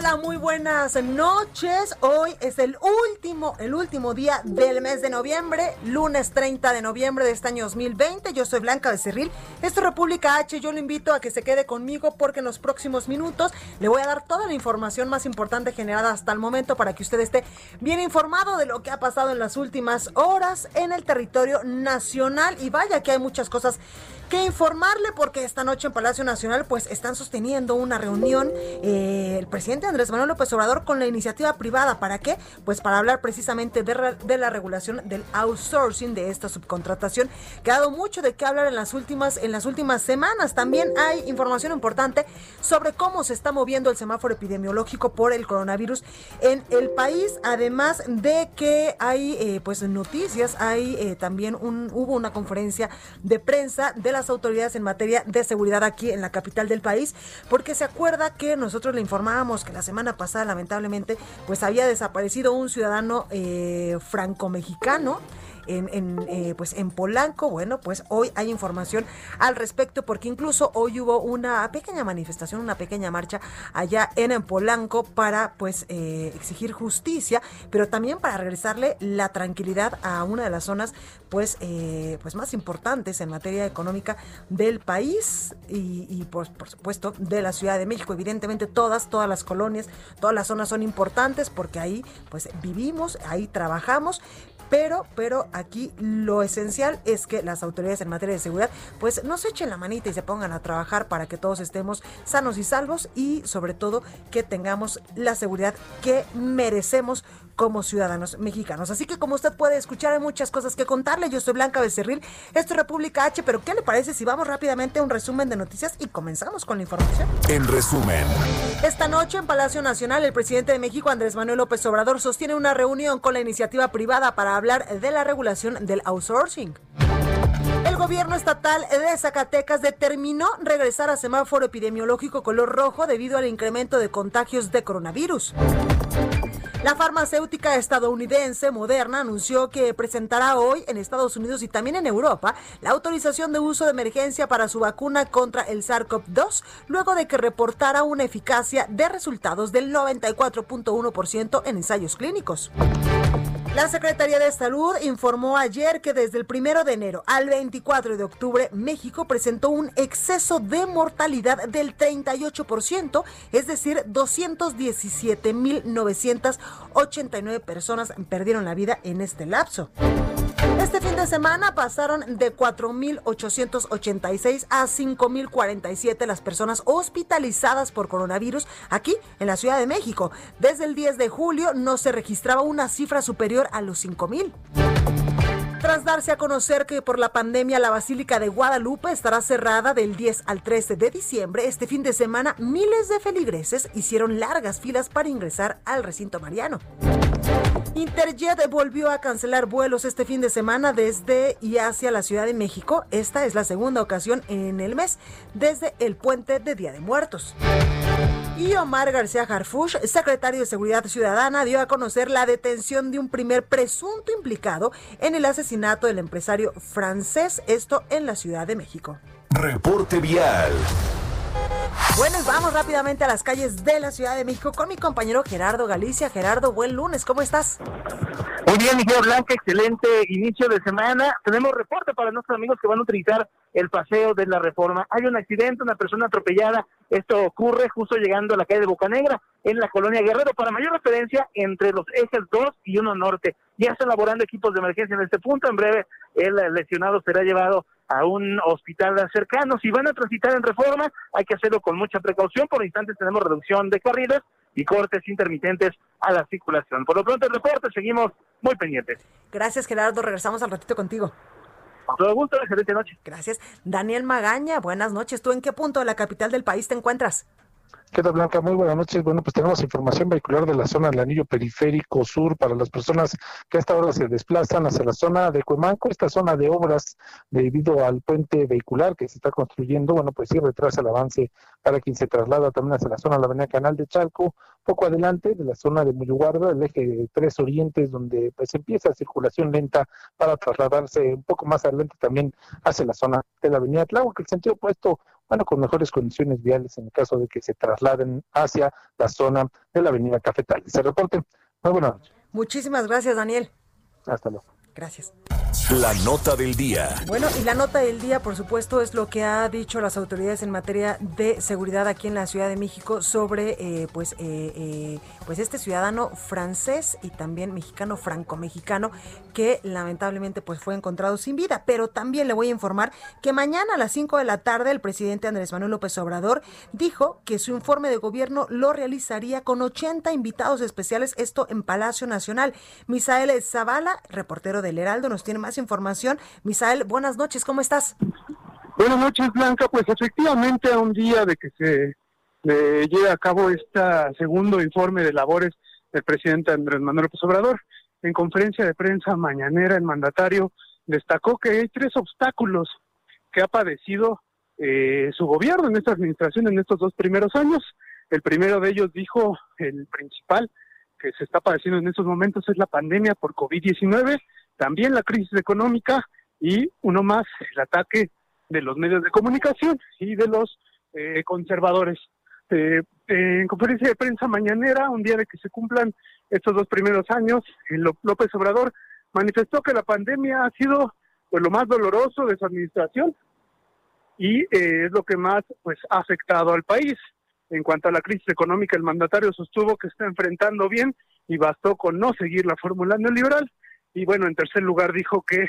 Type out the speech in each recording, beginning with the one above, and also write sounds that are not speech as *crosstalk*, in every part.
Hola, muy buenas noches. Hoy es el último, el último día del mes de noviembre, lunes 30 de noviembre de este año 2020. Yo soy Blanca Becerril. Esto es República H. Yo le invito a que se quede conmigo porque en los próximos minutos le voy a dar toda la información más importante generada hasta el momento para que usted esté bien informado de lo que ha pasado en las últimas horas en el territorio nacional. Y vaya que hay muchas cosas que informarle porque esta noche en Palacio Nacional pues están sosteniendo una reunión eh, el presidente Andrés Manuel López Obrador con la iniciativa privada. ¿Para qué? Pues para hablar precisamente de, la regulación del outsourcing de esta subcontratación que mucho de qué hablar en las últimas en las últimas semanas. También hay información importante sobre cómo se está moviendo el semáforo epidemiológico por el coronavirus en el país. Además de que hay eh, pues noticias, hay eh, también un hubo una conferencia de prensa de la autoridades en materia de seguridad aquí en la capital del país, porque se acuerda que nosotros le informábamos que la semana pasada lamentablemente pues había desaparecido un ciudadano eh, franco-mexicano en, eh, pues en Polanco. Bueno, pues hoy hay información al respecto porque incluso hoy hubo una pequeña manifestación, una pequeña marcha allá en, Polanco para pues eh, exigir justicia, pero también para regresarle la tranquilidad a una de las zonas pues, eh, pues más importantes en materia económica del país y, y pues, por supuesto de la Ciudad de México. Evidentemente todas, todas las colonias, todas las zonas son importantes porque ahí pues vivimos, ahí trabajamos, pero, pero aquí lo esencial es que las autoridades en materia de seguridad pues no se echen la manita y se pongan a trabajar para que todos estemos sanos y salvos y sobre todo que tengamos la seguridad que merecemos como ciudadanos mexicanos. Así que como usted puede escuchar, hay muchas cosas que contarle. Yo soy Blanca Becerril, esto es República H, pero ¿qué le parece si vamos rápidamente a un resumen de noticias y comenzamos con la información? En resumen. Esta noche en Palacio Nacional, el presidente de México, Andrés Manuel López Obrador, sostiene una reunión con la iniciativa privada para hablar de la regulación del outsourcing. El gobierno estatal de Zacatecas determinó regresar a semáforo epidemiológico color rojo debido al incremento de contagios de coronavirus. La farmacéutica estadounidense Moderna anunció que presentará hoy en Estados Unidos y también en Europa la autorización de uso de emergencia para su vacuna contra el SARS-CoV-2 luego de que reportara una eficacia de resultados del 94.1% en ensayos clínicos. La Secretaría de Salud informó ayer que desde el primero de enero al 24 de octubre, México presentó un exceso de mortalidad del 38%, es decir, 217.989 personas perdieron la vida en este lapso. Este fin de semana pasaron de 4.886 a 5.047 las personas hospitalizadas por coronavirus aquí en la Ciudad de México. Desde el 10 de julio no se registraba una cifra superior a los 5.000. Tras darse a conocer que por la pandemia la Basílica de Guadalupe estará cerrada del 10 al 13 de diciembre, este fin de semana miles de feligreses hicieron largas filas para ingresar al recinto mariano. Interjet volvió a cancelar vuelos este fin de semana desde y hacia la Ciudad de México. Esta es la segunda ocasión en el mes desde el puente de Día de Muertos. Y Omar García Harfush, secretario de Seguridad Ciudadana, dio a conocer la detención de un primer presunto implicado en el asesinato del empresario francés, esto en la Ciudad de México. Reporte vial. Bueno, vamos rápidamente a las calles de la Ciudad de México con mi compañero Gerardo Galicia. Gerardo, buen lunes, ¿cómo estás? Muy bien, Miguel Blanca, excelente inicio de semana. Tenemos reporte para nuestros amigos que van a utilizar el paseo de la reforma. Hay un accidente, una persona atropellada. Esto ocurre justo llegando a la calle de Bocanegra, en la colonia Guerrero. Para mayor referencia, entre los ejes 2 y 1 norte. Ya están laborando equipos de emergencia en este punto. En breve, el lesionado será llevado a un hospital cercano. Si van a transitar en reforma, hay que hacerlo con mucha precaución. Por instantes tenemos reducción de carriles y cortes intermitentes a la circulación. Por lo pronto el reporte, seguimos muy pendientes. Gracias Gerardo, regresamos al ratito contigo. Con todo gusto, excelente noche. Gracias. Daniel Magaña, buenas noches. ¿Tú en qué punto de la capital del país te encuentras? ¿Qué tal, Blanca? Muy buenas noches. Bueno, pues tenemos información vehicular de la zona del anillo periférico sur para las personas que a esta hora se desplazan hacia la zona de Cuemanco, esta zona de obras debido al puente vehicular que se está construyendo. Bueno, pues sí retrasa el avance para quien se traslada también hacia la zona de la avenida Canal de Chalco, poco adelante de la zona de Muyuguarda, el eje tres orientes, donde pues empieza circulación lenta para trasladarse un poco más adelante también hacia la zona de la avenida Tláhuac, el sentido opuesto bueno, con mejores condiciones viales en el caso de que se trasladen hacia la zona de la avenida Cafetal. Se reporte. Muy buenas noches. Muchísimas gracias, Daniel. Hasta luego. Gracias. La nota del día. Bueno, y la nota del día, por supuesto, es lo que ha dicho las autoridades en materia de seguridad aquí en la Ciudad de México sobre, eh, pues, eh, eh, pues este ciudadano francés y también mexicano, franco-mexicano, que lamentablemente pues fue encontrado sin vida. Pero también le voy a informar que mañana a las 5 de la tarde el presidente Andrés Manuel López Obrador dijo que su informe de gobierno lo realizaría con 80 invitados especiales, esto en Palacio Nacional. Misael Zavala, reportero del Heraldo, nos tiene más información. Misael, buenas noches, ¿cómo estás? Buenas noches, Blanca. Pues efectivamente a un día de que se lleve a cabo este segundo informe de labores del presidente Andrés Manuel López Obrador, en conferencia de prensa mañanera el mandatario destacó que hay tres obstáculos que ha padecido eh, su gobierno en esta administración en estos dos primeros años. El primero de ellos dijo, el principal que se está padeciendo en estos momentos es la pandemia por COVID-19 también la crisis económica y uno más, el ataque de los medios de comunicación y de los eh, conservadores. Eh, en conferencia de prensa mañanera, un día de que se cumplan estos dos primeros años, López Obrador manifestó que la pandemia ha sido pues lo más doloroso de su administración y eh, es lo que más pues ha afectado al país. En cuanto a la crisis económica, el mandatario sostuvo que está enfrentando bien y bastó con no seguir la fórmula neoliberal y bueno, en tercer lugar dijo que,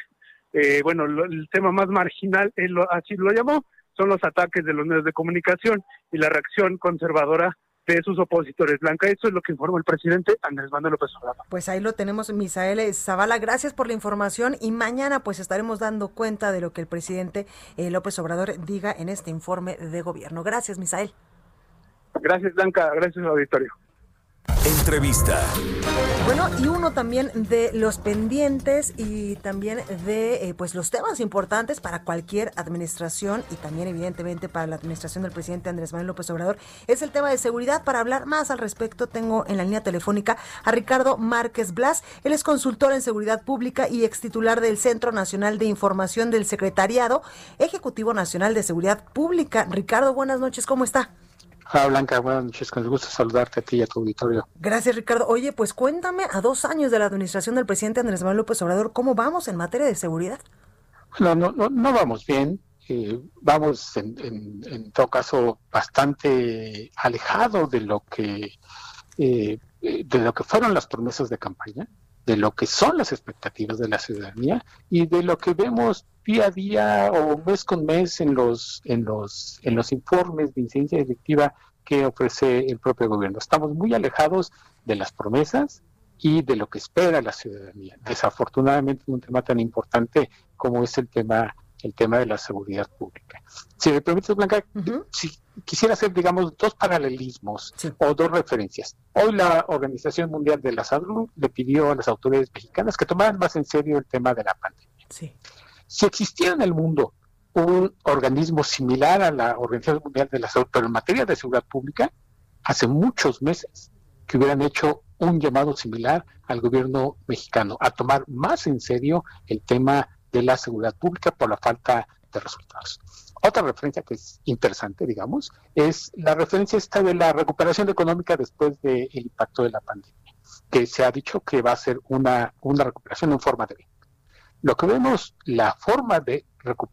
eh, bueno, el tema más marginal, él así lo llamó, son los ataques de los medios de comunicación y la reacción conservadora de sus opositores. Blanca, eso es lo que informó el presidente Andrés Manuel López Obrador. Pues ahí lo tenemos, Misael Zavala. Gracias por la información y mañana pues estaremos dando cuenta de lo que el presidente eh, López Obrador diga en este informe de gobierno. Gracias, Misael. Gracias, Blanca. Gracias, auditorio. Entrevista. Bueno, y uno también de los pendientes y también de eh, pues los temas importantes para cualquier administración y también evidentemente para la administración del presidente Andrés Manuel López Obrador es el tema de seguridad. Para hablar más al respecto tengo en la línea telefónica a Ricardo Márquez Blas. Él es consultor en seguridad pública y ex titular del Centro Nacional de Información del Secretariado Ejecutivo Nacional de Seguridad Pública. Ricardo, buenas noches, ¿cómo está? Hola Blanca, buenas noches, con gusto saludarte a ti y a tu auditorio. Gracias Ricardo. Oye, pues cuéntame, a dos años de la administración del presidente Andrés Manuel López Obrador, ¿cómo vamos en materia de seguridad? Bueno, no, no, vamos bien, eh, vamos en, todo caso bastante alejado de lo que eh, de lo que fueron las promesas de campaña, de lo que son las expectativas de la ciudadanía y de lo que vemos día a día o mes con mes en los, en los, en los informes de incidencia directiva que ofrece el propio gobierno. Estamos muy alejados de las promesas y de lo que espera la ciudadanía. Desafortunadamente, un tema tan importante como es el tema el tema de la seguridad pública. Si me permites, Blanca, si quisiera hacer, digamos, dos paralelismos o dos referencias. Hoy la Organización Mundial de la Salud le pidió a las autoridades mexicanas que tomaran más en serio el tema de la pandemia. Sí. Si existiera en el mundo un organismo similar a la Organización Mundial de la Salud, pero en materia de seguridad pública, hace muchos meses que hubieran hecho un llamado similar al gobierno mexicano a tomar más en serio el tema de la seguridad pública por la falta de resultados. Otra referencia que es interesante, digamos, es la referencia esta de la recuperación económica después del impacto de la pandemia, que se ha dicho que va a ser una, una recuperación en forma de B. Lo que vemos, la forma de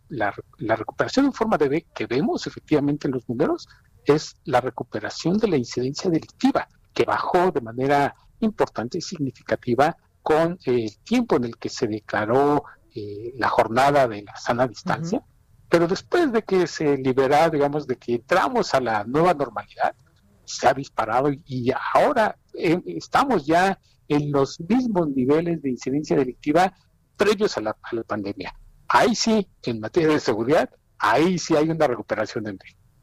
la, recuperación en forma de B que vemos efectivamente en los números es la recuperación de la incidencia delictiva, que bajó de manera importante y significativa con el tiempo en el que se declaró eh, la jornada de la sana distancia, Pero después de que se libera, digamos, de que entramos a la nueva normalidad, se ha disparado y ahora eh, estamos ya en los mismos niveles de incidencia delictiva previos a la, pandemia. Ahí sí, en materia de seguridad, ahí sí hay una recuperación en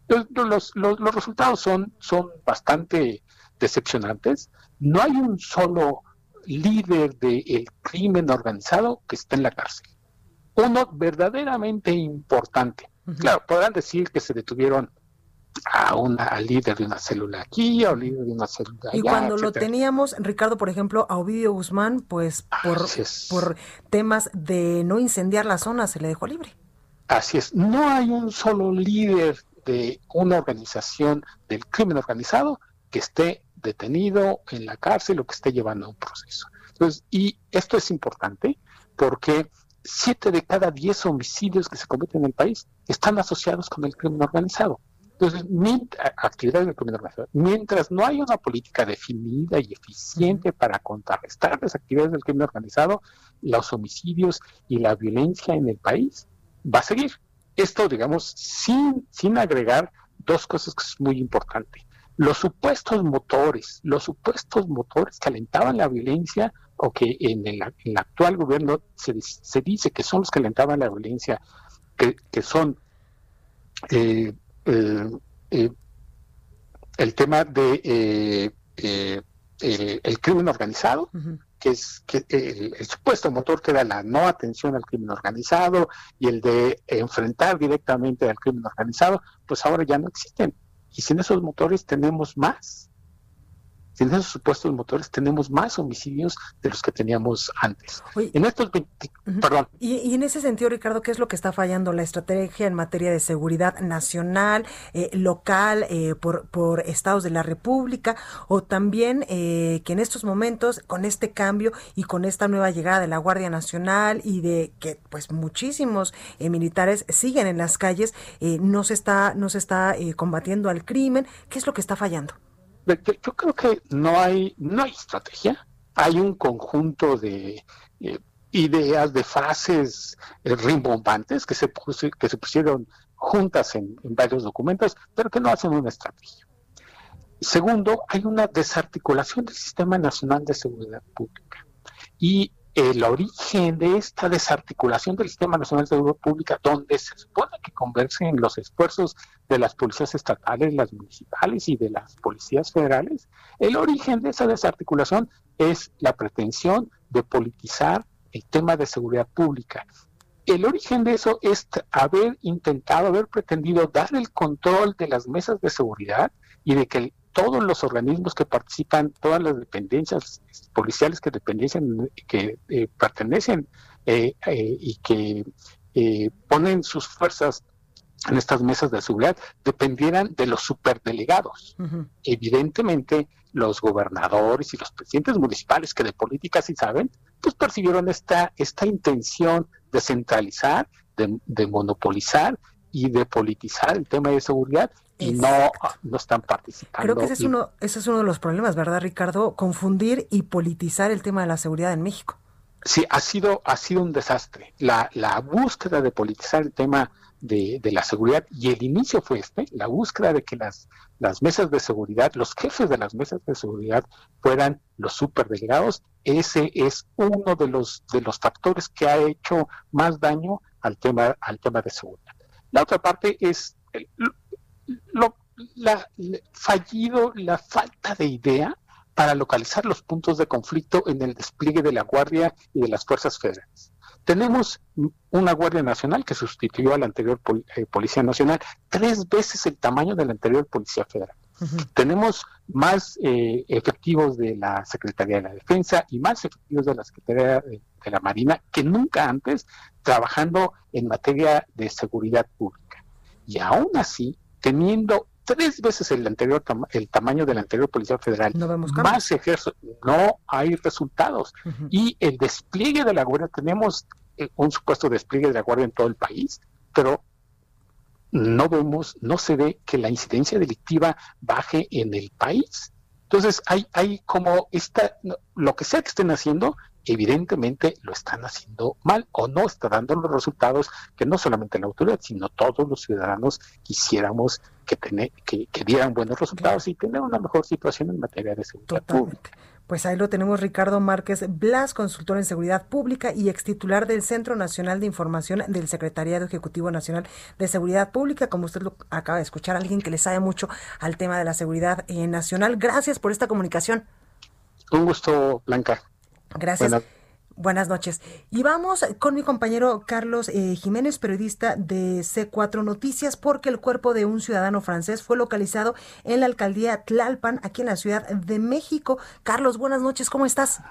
los, los, los, resultados son, son bastante decepcionantes. No hay un solo líder del crimen organizado que esté en la cárcel. Uno verdaderamente importante. Claro, podrán decir que se detuvieron a una al líder de una célula aquí, a un líder de una célula allá. Y cuando lo teníamos, Ricardo, por ejemplo, a Ovidio Guzmán, pues por, por temas de no incendiar la zona, se le dejó libre. Así es, no hay un solo líder de una organización del crimen organizado que esté detenido en la cárcel o que esté llevando un proceso. Entonces, y esto es importante porque siete de cada diez homicidios que se cometen en el país están asociados con el crimen organizado. Entonces, mientras, actividades del crimen organizado, mientras no haya una política definida y eficiente para contrarrestar las actividades del crimen organizado, los homicidios y la violencia en el país va a seguir. Esto, digamos, sin, sin agregar dos cosas que es muy importante. Los supuestos motores, los supuestos motores que alentaban la violencia o que en el, actual gobierno se, se, dice que son los que alentaban la violencia, que, que son eh, el tema de eh, el, crimen organizado, que es que el, supuesto motor que da la no atención al crimen organizado y el de enfrentar directamente al crimen organizado, pues ahora ya no existen. Y sin esos motores tenemos más sin esos supuestos motores tenemos más homicidios de los que teníamos antes. en estos perdón. Y, en ese sentido, Ricardo, ¿qué es lo que está fallando la estrategia en materia de seguridad nacional, eh, local, eh, por, por estados de la República, o también eh, que en estos momentos, con este cambio y con esta nueva llegada de la Guardia Nacional y de que pues muchísimos militares siguen en las calles, no se está, no se está combatiendo al crimen, ¿qué es lo que está fallando? Yo creo que no hay, no hay estrategia, hay un conjunto de eh, ideas, de frases eh, rimbombantes que se, que se pusieron juntas en, en, varios documentos, pero que no hacen una estrategia. Segundo, hay una desarticulación del Sistema Nacional de Seguridad Pública. Y el origen de esta desarticulación del Sistema Nacional de Seguridad Pública, donde se supone que convergen los esfuerzos de las policías estatales, las municipales y de las policías federales, el origen de esa desarticulación es la pretensión de politizar el tema de seguridad pública. El origen de eso es haber intentado, haber pretendido dar el control de las mesas de seguridad y de que todos los organismos que participan, todas las dependencias policiales que, que eh, pertenecen eh, eh, y que ponen sus fuerzas en estas mesas de seguridad dependieran de los superdelegados. Evidentemente, los gobernadores y los presidentes municipales que de política sí saben, pues percibieron esta, esta intención de centralizar, de monopolizar y de politizar el tema de seguridad y no, no están participando. Creo que ese es, uno, ese es uno de los problemas, ¿verdad, Ricardo? Confundir y politizar el tema de la seguridad en México. Sí, ha sido, ha sido un desastre. La, la búsqueda de politizar el tema de, de, la seguridad, y el inicio fue este, la búsqueda de que las, las mesas de seguridad, los jefes de las mesas de seguridad fueran los superdelegados, ese es uno de los, de los factores que ha hecho más daño al tema, al tema de seguridad. La otra parte es lo, la, fallido la falta de idea para localizar los puntos de conflicto en el despliegue de la Guardia y de las fuerzas federales. Tenemos una Guardia Nacional que sustituyó a la anterior eh, Policía Nacional, tres veces el tamaño de la anterior Policía Federal. Tenemos más eh, efectivos de la Secretaría de la Defensa y más efectivos de la Secretaría de, de la Marina que nunca antes trabajando en materia de seguridad pública. Y aún así, teniendo tres veces el anterior el tamaño de la anterior Policía Federal, más ejército, no hay resultados. Y el despliegue de la Guardia, tenemos eh, un supuesto despliegue de la Guardia en todo el país, pero no vemos, no se ve que la incidencia delictiva baje en el país. Entonces hay, hay como esta, lo que sea que estén haciendo, evidentemente lo están haciendo mal o no está dando los resultados que no solamente la autoridad, sino todos los ciudadanos quisiéramos que, tener, que, dieran buenos resultados y tener una mejor situación en materia de seguridad pública. Pues ahí lo tenemos Ricardo Márquez Blas, consultor en seguridad pública y ex titular del Centro Nacional de Información del Secretariado Ejecutivo Nacional de Seguridad Pública. Como usted lo acaba de escuchar, alguien que le sabe mucho al tema de la seguridad eh, nacional. Gracias por esta comunicación. Un gusto, Blanca. Gracias. Buenas noches. Y vamos con mi compañero Carlos eh, Jiménez, periodista de C4 Noticias, porque el cuerpo de un ciudadano francés fue localizado en la alcaldía Tlalpan, aquí en la Ciudad de México. Carlos, buenas noches, ¿cómo estás?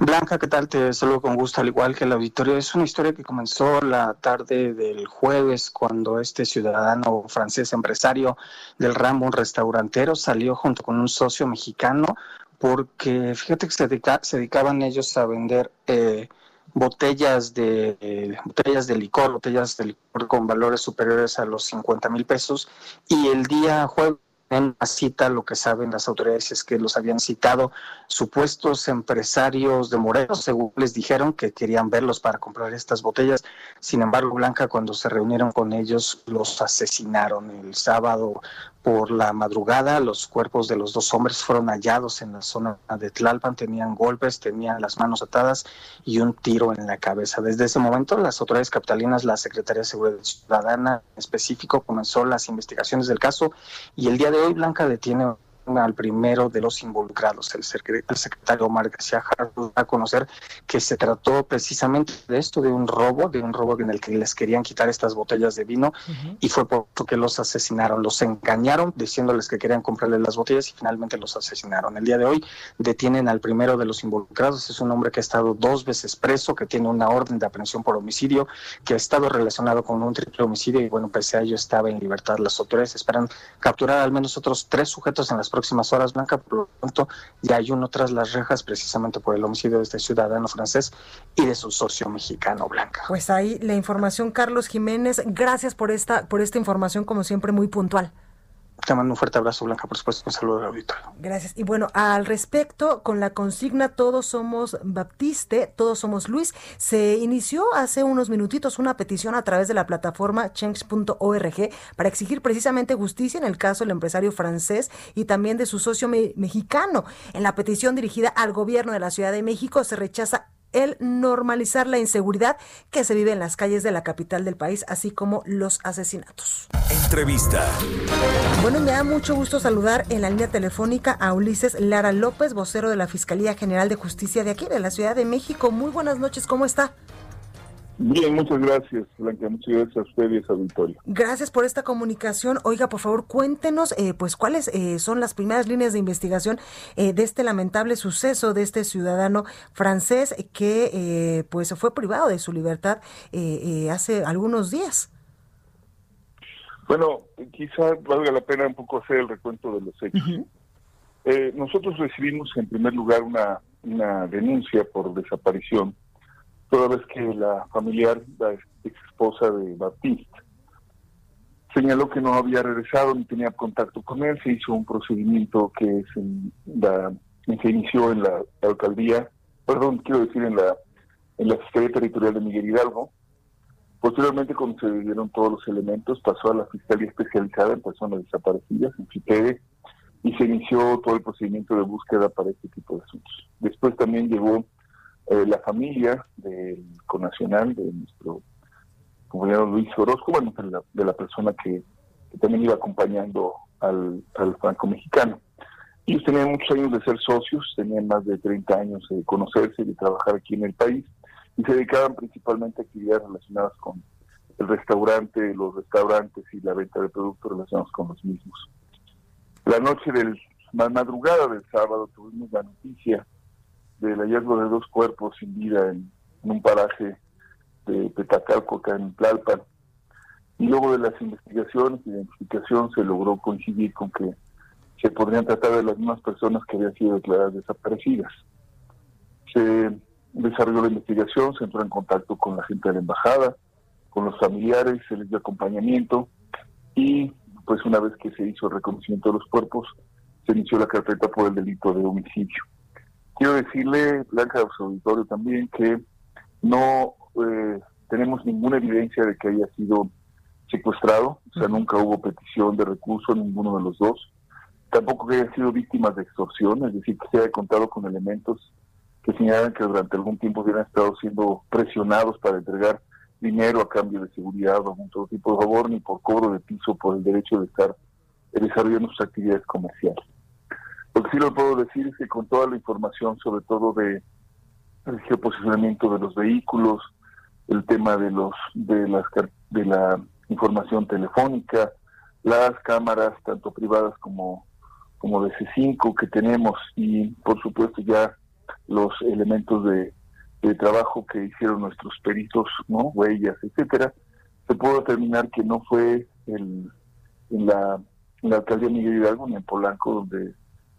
Blanca, ¿qué tal? Te saludo con gusto, al igual que el auditorio. Es una historia que comenzó la tarde del jueves, cuando este ciudadano francés empresario del ramo, un restaurantero, salió junto con un socio mexicano porque fíjate que se, dedicaban ellos a vender eh, botellas de botellas de licor, botellas de licor con valores superiores a los 50 mil pesos y el día jueves en la cita lo que saben las autoridades es que los habían citado supuestos empresarios de Morelos, según les dijeron que querían verlos para comprar estas botellas. Sin embargo, Blanca, cuando se reunieron con ellos, los asesinaron el sábado por la madrugada, los cuerpos de los dos hombres fueron hallados en la zona de Tlalpan, tenían golpes, tenían las manos atadas y un tiro en la cabeza. Desde ese momento, las autoridades capitalinas, la Secretaría de Seguridad Ciudadana en específico, comenzó las investigaciones del caso y el día de hoy Blanca detiene al primero de los involucrados, el, secretario Omar García Harwood, a conocer que se trató precisamente de esto, de un robo, de un robo en el que les querían quitar estas botellas de vino y fue por eso que los asesinaron, los engañaron diciéndoles que querían comprarles las botellas y finalmente los asesinaron. El día de hoy detienen al primero de los involucrados, es un hombre que ha estado dos veces preso, que tiene una orden de aprehensión por homicidio, que ha estado relacionado con un triple homicidio y bueno, pese a ello estaba en libertad. Las autoridades esperan capturar al menos otros tres sujetos en las próximas horas, Blanca. Por lo tanto, ya hay uno tras las rejas precisamente por el homicidio de este ciudadano francés y de su socio mexicano, Blanca. Pues ahí la información, Carlos Jiménez. Gracias por esta, por esta información, como siempre, muy puntual. Te mando un fuerte abrazo, Blanca, por supuesto, un saludo al auditorio. Gracias. Y bueno, al respecto, con la consigna Todos somos Baptiste, Todos somos Luis, se inició hace unos minutitos una petición a través de la plataforma change.org para exigir precisamente justicia en el caso del empresario francés y también de su socio mexicano. En la petición dirigida al gobierno de la Ciudad de México se rechaza el normalizar la inseguridad que se vive en las calles de la capital del país, así como los asesinatos. Entrevista. Bueno, me da mucho gusto saludar en la línea telefónica a Ulises Lara López, vocero de la Fiscalía General de Justicia de aquí, de la Ciudad de México. Muy buenas noches, ¿cómo está? Bien, muchas gracias, Blanca. Muchas gracias a usted y a su auditorio. Gracias por esta comunicación. Oiga, por favor, cuéntenos, eh, pues, cuáles eh, son las primeras líneas de investigación eh, de este lamentable suceso de este ciudadano francés que, pues, fue privado de su libertad hace algunos días. Bueno, quizá valga la pena un poco hacer el recuento de los hechos. nosotros recibimos, en primer lugar, una, una denuncia por desaparición toda vez que la familiar, la ex esposa de Baptiste, señaló que no había regresado ni tenía contacto con él, se hizo un procedimiento que se inició en la, alcaldía, perdón, quiero decir en la en la Fiscalía Territorial de Miguel Hidalgo. Posteriormente, cuando se dieron todos los elementos, pasó a la Fiscalía Especializada en Personas Desaparecidas, en FIPEDE, y se inició todo el procedimiento de búsqueda para este tipo de asuntos. Después también llegó eh, la familia del conacional de nuestro compañero Luis Orozco, bueno, de la, persona que, también iba acompañando al, franco mexicano. Ellos tenían muchos años de ser socios, tenían más de 30 años de conocerse y de trabajar aquí en el país, y se dedicaban principalmente a actividades relacionadas con el restaurante, los restaurantes y la venta de productos relacionados con los mismos. La noche del madrugada del sábado tuvimos la noticia del hallazgo de dos cuerpos sin vida en, un paraje de Petacalco, acá en Tlalpan. Y luego de las investigaciones y identificación se logró coincidir con que se podrían tratar de las mismas personas que habían sido declaradas desaparecidas. Se desarrolló la investigación, se entró en contacto con la gente de la embajada, con los familiares, se les dio acompañamiento y pues una vez que se hizo el reconocimiento de los cuerpos, se inició la carpeta por el delito de homicidio. Quiero decirle, Blanca de su auditorio también, que no eh, tenemos ninguna evidencia de que haya sido secuestrado, o sea, nunca hubo petición de recurso ninguno de los dos, tampoco que haya sido víctima de extorsión, es decir, que se haya contado con elementos que señalan que durante algún tiempo hubieran estado siendo presionados para entregar dinero a cambio de seguridad o algún otro tipo de favor, ni por cobro de piso por el derecho de estar desarrollando sus actividades comerciales. Lo que sí le puedo decir es que con toda la información, sobre todo de el geoposicionamiento de los vehículos, el tema de los de las de la información telefónica, las cámaras tanto privadas como como de C5 que tenemos y por supuesto ya los elementos de, trabajo que hicieron nuestros peritos, no huellas, etcétera, se puede determinar que no fue el, en la alcaldía Miguel Hidalgo ni en Polanco donde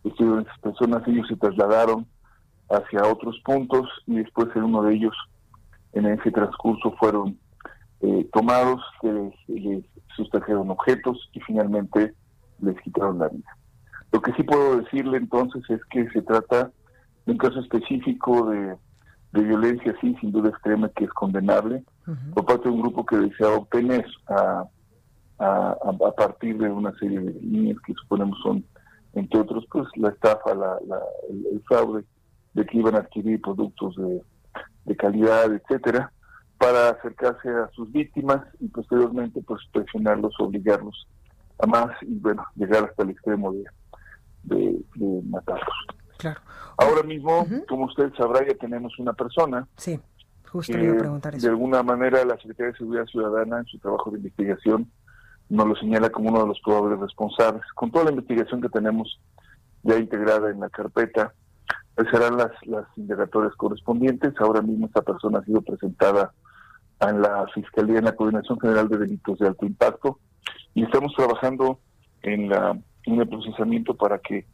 estuvieron esas personas, ellos se trasladaron hacia otros puntos y después en uno de ellos, en ese transcurso, fueron eh, tomados, les, les sustrajeron objetos y finalmente les quitaron la vida. Lo que sí puedo decirle entonces es que se trata de un caso específico de, violencia, sí, sin duda extrema, que es condenable, por parte de un grupo que deseaba obtener a, a, a, partir de una serie de líneas que suponemos son, entre otros, pues la estafa, la, el, fraude, de que iban a adquirir productos de, de calidad, etcétera, para acercarse a sus víctimas y posteriormente pues presionarlos, obligarlos a más y bueno, llegar hasta el extremo de, de, matarlos. Claro. Ahora mismo, como usted sabrá, ya tenemos una persona. Sí, justo le iba a preguntar eso. De alguna manera, la Secretaría de Seguridad Ciudadana, en su trabajo de investigación, nos lo señala como uno de los probables responsables. Con toda la investigación que tenemos ya integrada en la carpeta, pues serán las, las indagatorias correspondientes. Ahora mismo esta persona ha sido presentada en la Fiscalía, en la Coordinación General de Delitos de Alto Impacto, y estamos trabajando en la en el procesamiento para que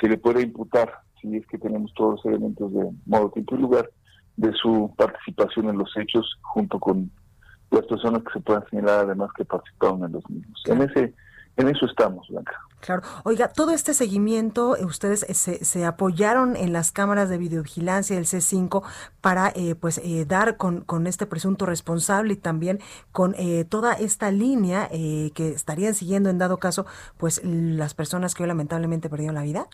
se le pueda imputar, si es que tenemos todos los elementos de modo, tiempo y lugar, de su participación en los hechos junto con las personas que se puedan señalar además que participaron en los mismos. En ese en eso estamos, Blanca. Claro. Oiga, todo este seguimiento, eh, ustedes eh, se, se, apoyaron en las cámaras de videovigilancia del C5 para eh, pues dar con, con, este presunto responsable y también con toda esta línea que estarían siguiendo en dado caso pues las personas que hoy lamentablemente perdieron la vida.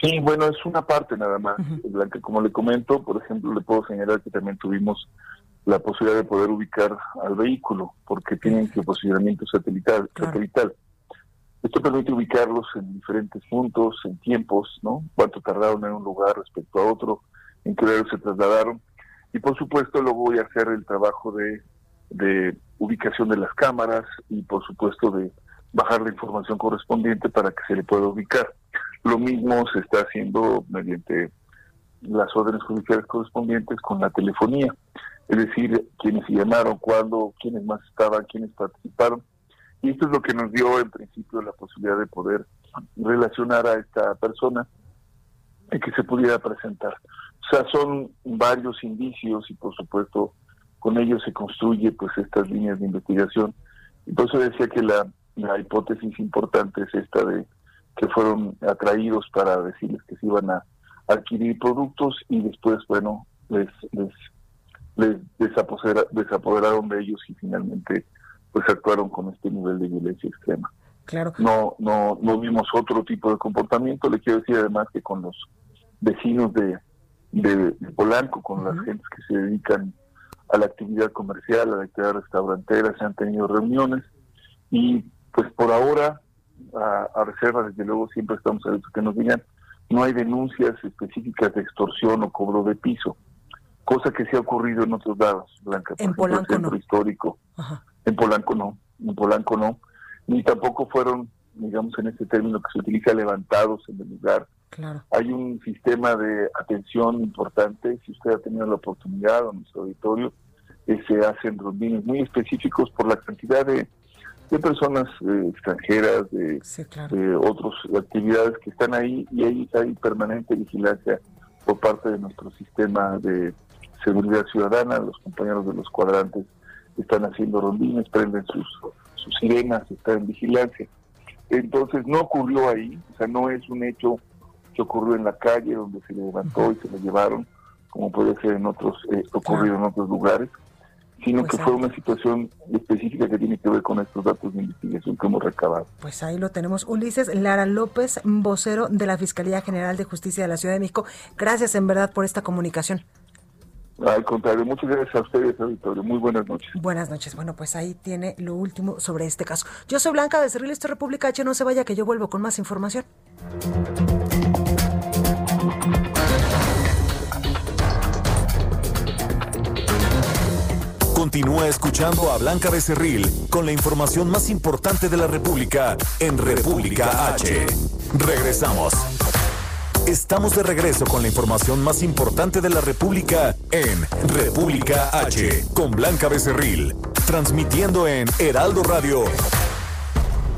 Sí, bueno, es una parte nada más, Blanca. Como le comento, por ejemplo, le puedo señalar que también tuvimos la posibilidad de poder ubicar al vehículo, porque tienen que posicionamiento satelital. satelital. Esto permite ubicarlos en diferentes puntos, en tiempos, ¿no? Cuánto tardaron en un lugar respecto a otro, en qué horario se trasladaron. Y por supuesto luego voy a hacer el trabajo de, de ubicación de las cámaras y por supuesto de bajar la información correspondiente para que se le pueda ubicar. Lo mismo se está haciendo mediante las órdenes judiciales correspondientes con la telefonía es decir, quienes se llamaron, cuándo, quiénes más estaban, quiénes participaron. Y esto es lo que nos dio en principio la posibilidad de poder relacionar a esta persona y que se pudiera presentar. O sea, son varios indicios y por supuesto con ellos se construye pues estas líneas de investigación. Y por eso decía que la, hipótesis importante es esta de que fueron atraídos para decirles que se iban a adquirir productos y después, bueno, les, les les desapoderaron de ellos y finalmente pues actuaron con este nivel de violencia extrema. Claro. No, no, no vimos otro tipo de comportamiento. Le quiero decir además que con los vecinos de, de, Polanco, con las gentes que se dedican a la actividad comercial, a la actividad restaurantera, se han tenido reuniones y pues por ahora, a, a reserva, desde luego siempre estamos abiertos que nos digan, no hay denuncias específicas de extorsión o cobro de piso cosa que sí ha ocurrido en otros lados, Blanca. en Polanco no. histórico. En Polanco no, en Polanco no. Ni tampoco fueron, digamos, en este término que se utiliza, levantados en el lugar. Claro. Hay un sistema de atención importante, si usted ha tenido la oportunidad en nuestro auditorio, eh, se hacen rondines muy específicos por la cantidad de, de personas eh, extranjeras, de, de otras actividades que están ahí y ahí hay permanente vigilancia por parte de nuestro sistema de seguridad ciudadana, los compañeros de los cuadrantes están haciendo rondines, prenden sus, sus sirenas, están en vigilancia. Entonces no ocurrió ahí, o sea, no es un hecho que ocurrió en la calle, donde se levantó y se lo llevaron, como puede ser en otros, eh, ocurrido en otros lugares, sino Pues que fue una situación específica que tiene que ver con estos datos de investigación que hemos recabado. Pues ahí lo tenemos. Ulises Lara López, vocero de la Fiscalía General de Justicia de la Ciudad de México. Gracias en verdad por esta comunicación. Al contrario, muchas gracias a ustedes, auditorio. Muy buenas noches. Buenas noches. Bueno, pues ahí tiene lo último sobre este caso. Yo soy Blanca de Cerril, esto es República H. No se vaya que yo vuelvo con más información. Continúa escuchando a Blanca Becerril con la información más importante de la República en República H. Regresamos. Estamos de regreso con la información más importante de la República en República H con Blanca Becerril, transmitiendo en Heraldo Radio.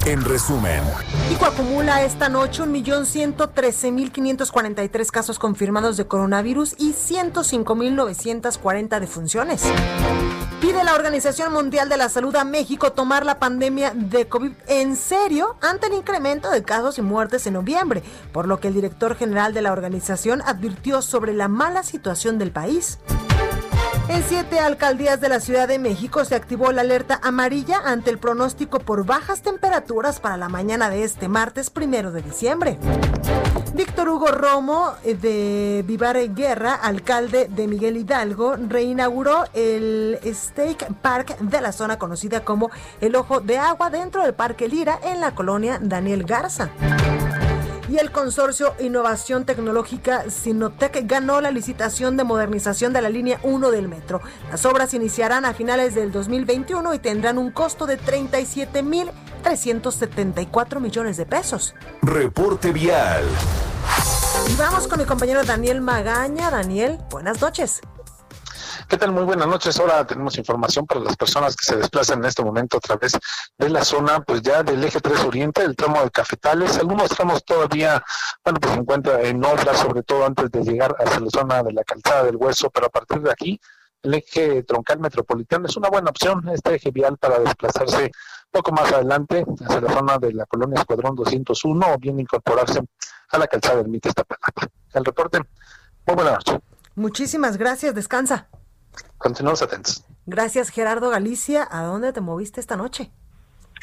En resumen, México acumula esta noche 1.113.543 casos confirmados de coronavirus y 105.940 defunciones. Pide la Organización Mundial de la Salud a México tomar la pandemia de COVID en serio ante el incremento de casos y muertes en noviembre, por lo que el director general de la organización advirtió sobre la mala situación del país. En siete alcaldías de la Ciudad de México se activó la alerta amarilla ante el pronóstico por bajas temperaturas para la mañana de este martes primero de diciembre. Víctor Hugo Romo eh, de Vivar Guerra, alcalde de Miguel Hidalgo, reinauguró el Steak Park de la zona conocida como el Ojo de Agua dentro del Parque Lira en la colonia Daniel Garza y el consorcio Innovación Tecnológica Sinotec ganó la licitación de modernización de la línea 1 del metro. Las obras iniciarán a finales del 2021 y tendrán un costo de 37.374 millones de pesos. reporte vial. Y vamos con mi compañero Daniel Magaña. Daniel, buenas noches. ¿Qué tal? Muy buenas noches. Ahora tenemos información para las personas que se desplazan en este momento a través de la zona, pues ya del eje 3 Oriente, el tramo de Cafetales. Algunos tramos todavía, bueno, pues se encuentran en obra, sobre todo antes de llegar hacia la zona de la calzada del Hueso, pero a partir de aquí, el eje troncal metropolitano es una buena opción, este eje vial para desplazarse poco más adelante hacia la zona de la colonia Escuadrón 201 o bien incorporarse a la calzada del Mite Iztapalapa. El reporte, muy buena noche. Muchísimas gracias. Descansa. Continuamos atentos. Gracias, Gerardo Galicia. ¿A dónde te moviste esta noche?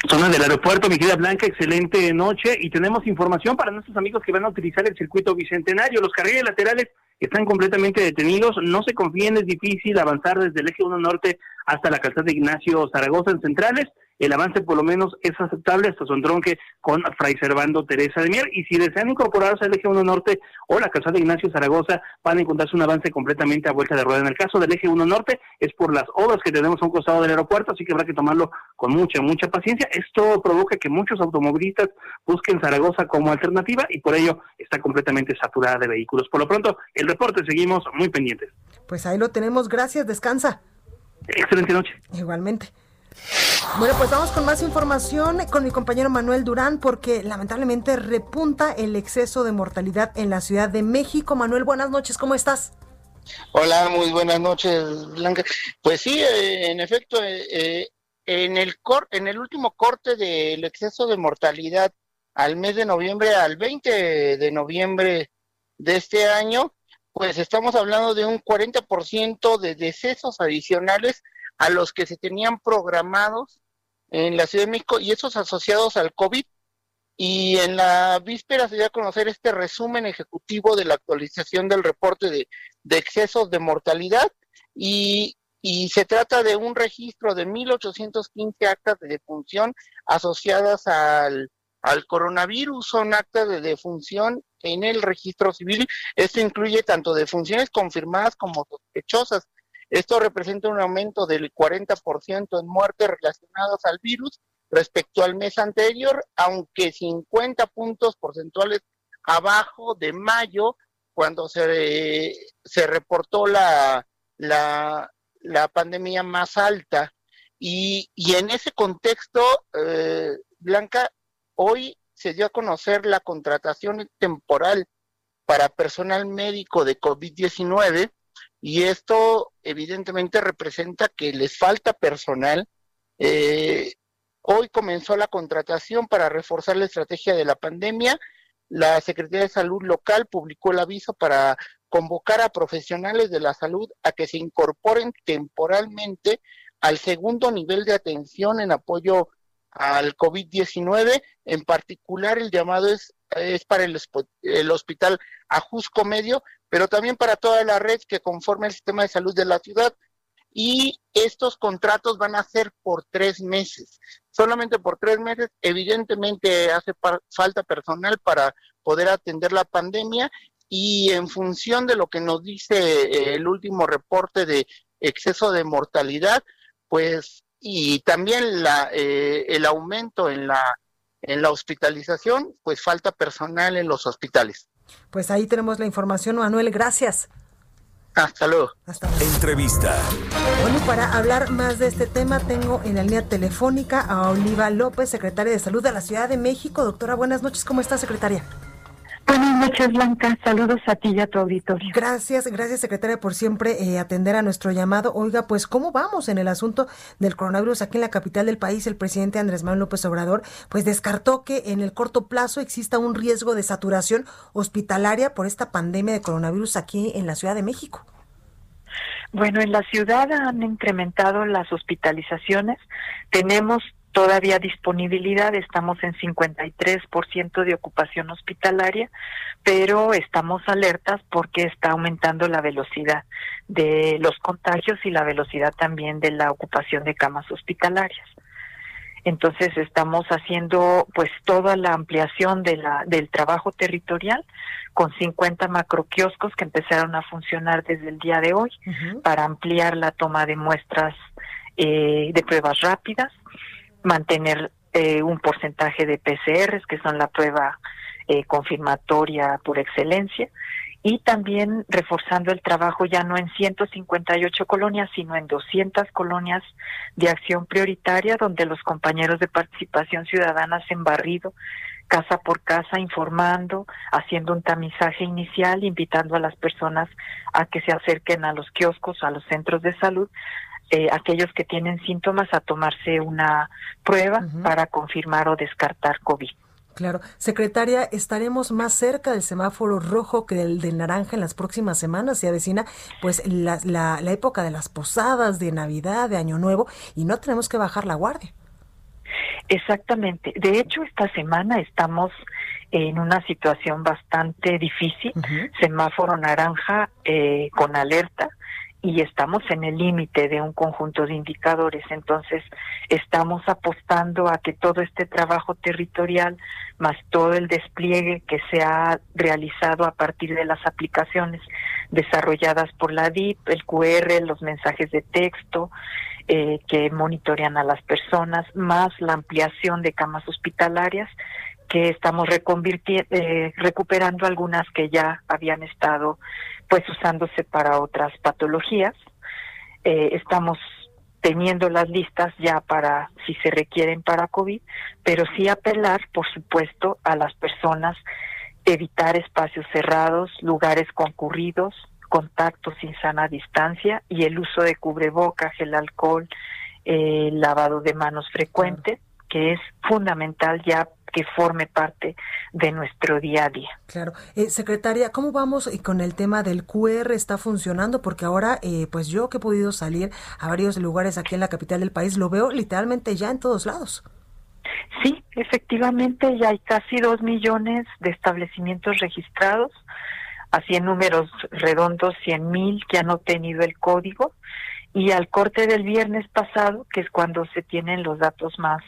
Zona del aeropuerto, mi querida Blanca, excelente noche y tenemos información para nuestros amigos que van a utilizar el circuito bicentenario. Los carriles laterales están completamente detenidos, no se confíen, es difícil avanzar desde el eje 1 norte hasta la calzada de Ignacio Zaragoza en centrales. El avance por lo menos es aceptable hasta su entronque con Fray Servando Teresa de Mier. Y si desean incorporarse al eje 1 norte o la calzada de Ignacio Zaragoza, van a encontrarse un avance completamente a vuelta de rueda. En el caso del eje 1 norte es por las obras que tenemos a un costado del aeropuerto, así que habrá que tomarlo con mucha, mucha paciencia. Esto provoca que muchos automovilistas busquen Zaragoza como alternativa y por ello está completamente saturada de vehículos. Por lo pronto, el reporte seguimos muy pendientes. Pues ahí lo tenemos. Gracias. Descansa. Excelente noche. Igualmente. Bueno, pues vamos con más información con mi compañero Manuel Durán porque lamentablemente repunta el exceso de mortalidad en la Ciudad de México. Manuel, buenas noches, ¿cómo estás? Hola, muy buenas noches, Blanca. Pues sí, eh, en efecto, eh, eh, en el cor en el último corte del exceso de mortalidad al mes de noviembre, al 20 de noviembre de este año, pues estamos hablando de un 40% de decesos adicionales a los que se tenían programados en la Ciudad de México y esos asociados al COVID. Y en la víspera se dio a conocer este resumen ejecutivo de la actualización del reporte de, excesos de mortalidad y, y se trata de un registro de 1.815 actas de defunción asociadas al, al coronavirus. Son actas de defunción en el registro civil. Esto incluye tanto defunciones confirmadas como sospechosas. Esto representa un aumento del 40% en muertes relacionadas al virus respecto al mes anterior, aunque 50 puntos porcentuales abajo de mayo, cuando se, se reportó la, la, la pandemia más alta. Y, y en ese contexto, eh, Blanca, hoy se dio a conocer la contratación temporal para personal médico de COVID-19 y esto evidentemente representa que les falta personal. Eh, hoy comenzó la contratación para reforzar la estrategia de la pandemia la Secretaría de Salud local publicó el aviso para convocar a profesionales de la salud a que se incorporen temporalmente al segundo nivel de atención en apoyo al COVID-19. En particular, el llamado es, es para el, el hospital Ajusco Medio, pero también para toda la red que conforma el sistema de salud de la ciudad. Y estos contratos van a ser por tres meses, solamente por tres meses. Evidentemente hace falta personal para poder atender la pandemia y en función de lo que nos dice eh, el último reporte de exceso de mortalidad, pues y también la, eh, el aumento en la en la hospitalización, pues falta personal en los hospitales. Pues ahí tenemos la información, Manuel, gracias. Hasta luego. Hasta luego. Entrevista. Bueno, para hablar más de este tema, tengo en la línea telefónica a Oliva López, secretaria de Salud de la Ciudad de México. Doctora, buenas noches. ¿Cómo está, secretaria? Buenas noches, Blanca. Saludos a ti y a tu auditorio. Gracias, gracias, secretaria, por siempre eh, atender a nuestro llamado. Oiga, pues, ¿cómo vamos en el asunto del coronavirus aquí en la capital del país? El presidente Andrés Manuel López Obrador, pues, descartó que en el corto plazo exista un riesgo de saturación hospitalaria por esta pandemia de coronavirus aquí en la Ciudad de México. Bueno, en la ciudad han incrementado las hospitalizaciones. Tenemos todavía disponibilidad, estamos en 53% de ocupación hospitalaria, pero estamos alertas porque está aumentando la velocidad de los contagios y la velocidad también de la ocupación de camas hospitalarias. Entonces estamos haciendo pues toda la ampliación de la del trabajo territorial con 50 macroquioscos que empezaron a funcionar desde el día de hoy para ampliar la toma de muestras eh, de pruebas rápidas mantener eh, un porcentaje de PCRs, que son la prueba eh, confirmatoria por excelencia, y también reforzando el trabajo ya no en 158 colonias, sino en 200 colonias de acción prioritaria, donde los compañeros de participación ciudadana hacen barrido casa por casa, informando, haciendo un tamizaje inicial, invitando a las personas a que se acerquen a los kioscos, a los centros de salud, eh, aquellos que tienen síntomas a tomarse una prueba para confirmar o descartar COVID. Claro. Secretaria, ¿estaremos más cerca del semáforo rojo que del de naranja en las próximas semanas? Se avecina pues la, la, la época de las posadas, de Navidad, de Año Nuevo, y no tenemos que bajar la guardia. Exactamente. De hecho, esta semana estamos en una situación bastante difícil, semáforo naranja eh, con alerta, y estamos en el límite de un conjunto de indicadores. Entonces, estamos apostando a que todo este trabajo territorial, más todo el despliegue que se ha realizado a partir de las aplicaciones desarrolladas por la DIP, el QR, los mensajes de texto, eh, que monitorean a las personas, más la ampliación de camas hospitalarias, que estamos eh, recuperando algunas que ya habían estado pues usándose para otras patologías. Eh, estamos teniendo las listas ya para si se requieren para COVID, pero sí apelar, por supuesto, a las personas, evitar espacios cerrados, lugares concurridos, contactos sin sana distancia y el uso de cubrebocas, el alcohol, el lavado de manos frecuente, que es fundamental ya que forme parte de nuestro día a día. Claro. Eh, secretaria, ¿cómo vamos con el tema del QR? ¿Está funcionando? Porque ahora, eh, pues yo que he podido salir a varios lugares aquí en la capital del país, lo veo literalmente ya en todos lados. Sí, efectivamente, ya hay casi dos millones de establecimientos registrados, así en números redondos, cien mil que han obtenido el código, y al corte del viernes pasado, que es cuando se tienen los datos más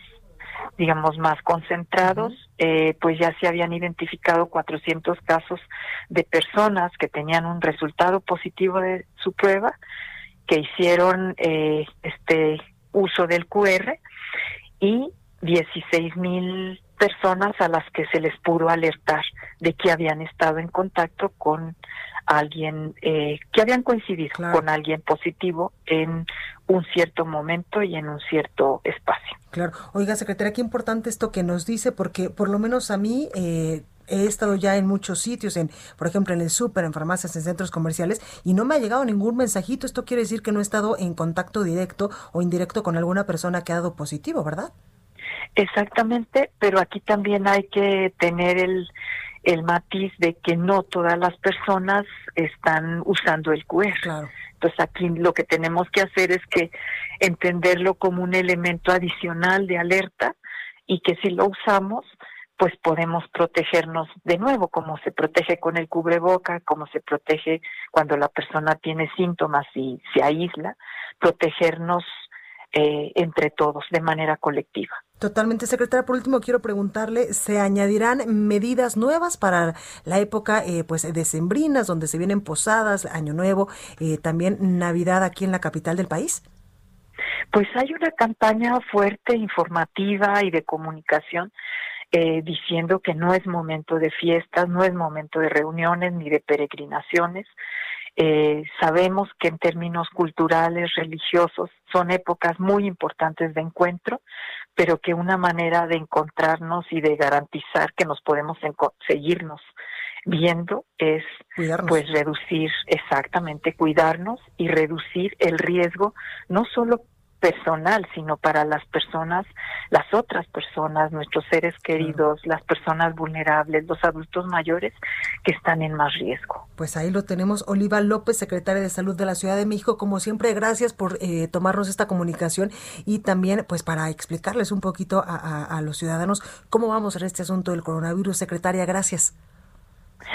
digamos, más concentrados, eh, pues ya se habían identificado 400 casos de personas que tenían un resultado positivo de su prueba, que hicieron eh, este uso del QR y 16 mil personas a las que se les pudo alertar de que habían estado en contacto con alguien eh, que habían coincidido con alguien positivo en un cierto momento y en un cierto espacio. Claro. Oiga, secretaria, qué importante esto que nos dice, porque por lo menos a mí eh, he estado ya en muchos sitios, en, por ejemplo, en el súper, en farmacias, en centros comerciales, y no me ha llegado ningún mensajito. Esto quiere decir que no he estado en contacto directo o indirecto con alguna persona que ha dado positivo, ¿verdad? Exactamente, pero aquí también hay que tener el el matiz de que no todas las personas están usando el QR. Claro. Entonces aquí lo que tenemos que hacer es que entenderlo como un elemento adicional de alerta y que si lo usamos, pues podemos protegernos de nuevo, como se protege con el cubreboca, como se protege cuando la persona tiene síntomas y se aísla, protegernos eh, entre todos de manera colectiva. Totalmente, secretaria. Por último, quiero preguntarle, ¿se añadirán medidas nuevas para la época eh, pues decembrinas, donde se vienen posadas, Año Nuevo, eh, también Navidad aquí en la capital del país? Pues hay una campaña fuerte, informativa y de comunicación eh, diciendo que no es momento de fiestas, no es momento de reuniones ni de peregrinaciones. Eh, sabemos que en términos culturales, religiosos, son épocas muy importantes de encuentro, pero que una manera de encontrarnos y de garantizar que nos podemos seguirnos viendo es pues reducir exactamente cuidarnos y reducir el riesgo no solo personal, sino para las personas, las otras personas, nuestros seres queridos, las personas vulnerables, los adultos mayores que están en más riesgo. Pues ahí lo tenemos, Oliva López, secretaria de Salud de la Ciudad de México. Como siempre, gracias por eh, tomarnos esta comunicación y también pues para explicarles un poquito a, los ciudadanos cómo vamos en este asunto del coronavirus. Secretaria, gracias.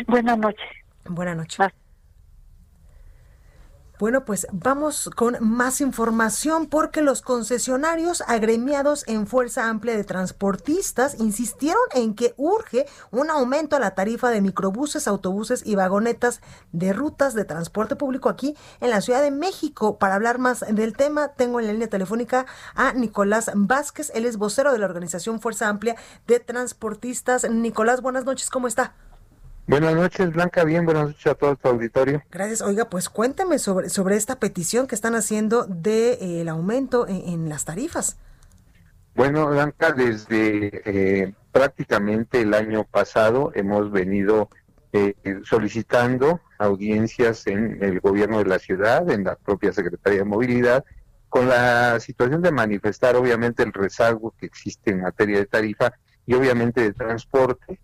Buenas noches. Buenas noches. Bueno, pues vamos con más información porque los concesionarios agremiados en Fuerza Amplia de Transportistas insistieron en que urge un aumento a la tarifa de microbuses, autobuses y vagonetas de rutas de transporte público aquí en la Ciudad de México. Para hablar más del tema, tengo en la línea telefónica a Nicolás Vázquez, él es vocero de la organización Fuerza Amplia de Transportistas. Nicolás, buenas noches, ¿cómo está? Buenas noches, Blanca. Bien, buenas noches a todo tu auditorio. Gracias. Oiga, pues cuénteme sobre, sobre esta petición que están haciendo del de, eh, aumento en, las tarifas. Bueno, Blanca, desde eh, prácticamente el año pasado hemos venido eh, solicitando audiencias en el gobierno de la ciudad, en la propia Secretaría de Movilidad, con la situación de manifestar obviamente el rezago que existe en materia de tarifa y obviamente de transporte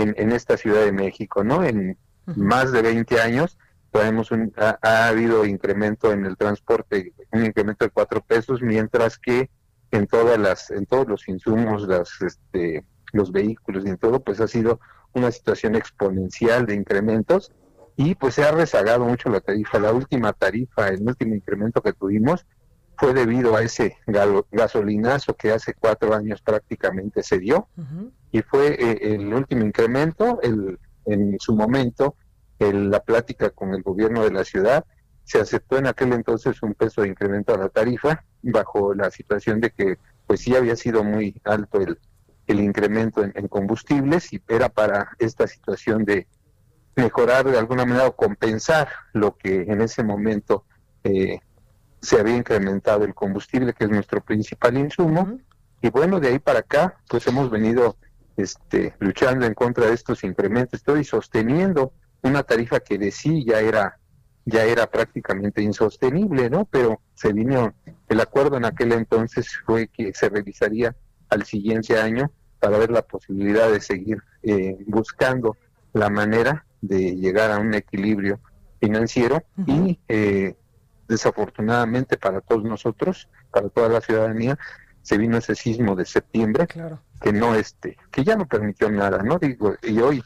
en, esta Ciudad de México, ¿no? En más de 20 años tenemos un, ha, habido incremento en el transporte, un incremento de cuatro pesos, mientras que en todas las, en todos los insumos, las, este, los vehículos y en todo, pues ha sido una situación exponencial de incrementos y pues se ha rezagado mucho la tarifa. La última tarifa, el último incremento que tuvimos fue debido a ese gasolinazo que hace cuatro años prácticamente se dio. Y fue eh, el último incremento, el, en su momento, la plática con el gobierno de la ciudad, se aceptó en aquel entonces un peso de incremento a la tarifa bajo la situación de que pues sí había sido muy alto el, el incremento en, combustibles y era para esta situación de mejorar de alguna manera o compensar lo que en ese momento eh, se había incrementado el combustible, que es nuestro principal insumo. Y bueno, de ahí para acá, pues hemos venido este, luchando en contra de estos incrementos, estoy sosteniendo una tarifa que de sí ya era ya era prácticamente insostenible, ¿no? Pero se vino, el acuerdo en aquel entonces fue que se revisaría al siguiente año para ver la posibilidad de seguir eh, buscando la manera de llegar a un equilibrio financiero y eh, desafortunadamente para todos nosotros, para toda la ciudadanía, se vino ese sismo de septiembre que no este, que ya no permitió nada, ¿no? Digo, y hoy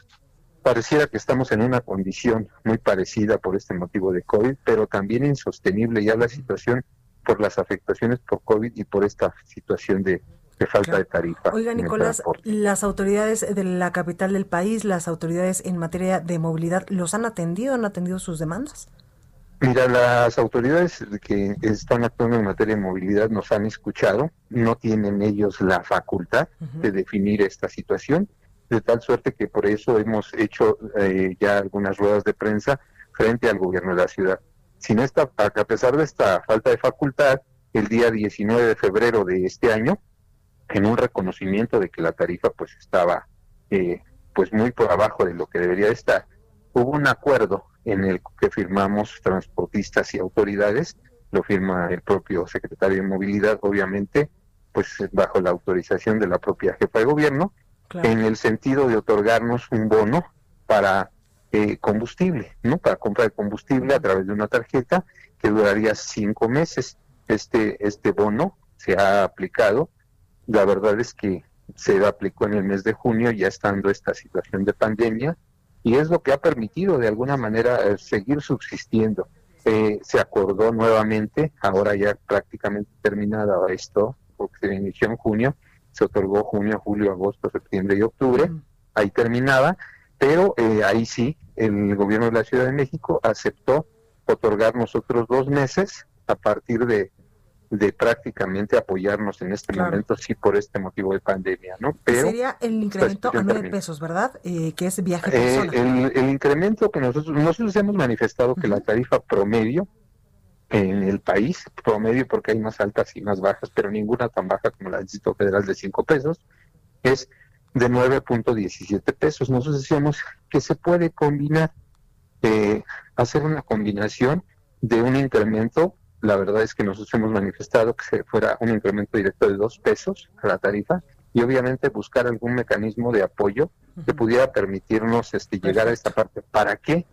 pareciera que estamos en una condición muy parecida por este motivo de COVID, pero también insostenible ya la situación por las afectaciones por COVID y por esta situación de, falta de tarifa. Oiga, Nicolás, las autoridades de la capital del país, las autoridades en materia de movilidad, ¿los han atendido? ¿Han atendido sus demandas? Mira, las autoridades que están actuando en materia de movilidad nos han escuchado, no tienen ellos la facultad de definir esta situación, de tal suerte que por eso hemos hecho eh, ya algunas ruedas de prensa frente al gobierno de la ciudad. Sin esta, a pesar de esta falta de facultad, el día 19 de febrero de este año, en un reconocimiento de que la tarifa pues estaba eh, pues muy por abajo de lo que debería estar, hubo un acuerdo en el que firmamos transportistas y autoridades, lo firma el propio secretario de Movilidad, obviamente, pues bajo la autorización de la propia jefa de gobierno, en el sentido de otorgarnos un bono para eh, combustible, ¿no? Para compra de combustible a través de una tarjeta que duraría cinco meses. Este, este bono se ha aplicado. La verdad es que se aplicó en el mes de junio, ya estando esta situación de pandemia, y es lo que ha permitido de alguna manera eh, seguir subsistiendo. Eh, se acordó nuevamente, ahora ya prácticamente terminada esto, porque se inició en junio, se otorgó junio, julio, agosto, septiembre y octubre, ahí terminaba, pero eh, ahí sí, el gobierno de la Ciudad de México aceptó otorgar nosotros dos meses a partir de, de prácticamente apoyarnos en este momento, sí, por este motivo de pandemia, ¿no? Pero Sería el incremento a nueve pesos, ¿verdad? Eh, que es viaje eh, el, el, incremento que nosotros, nosotros hemos manifestado que la tarifa promedio en el país, promedio porque hay más altas y más bajas, pero ninguna tan baja como la del Distrito Federal de 5 pesos, es de 9.17 pesos. Nosotros decíamos que se puede combinar, eh, hacer una combinación de un incremento, la verdad es que nosotros hemos manifestado que se fuera un incremento directo de 2 pesos a la tarifa y obviamente buscar algún mecanismo de apoyo que pudiera permitirnos este, llegar a esta parte. ¿Para qué?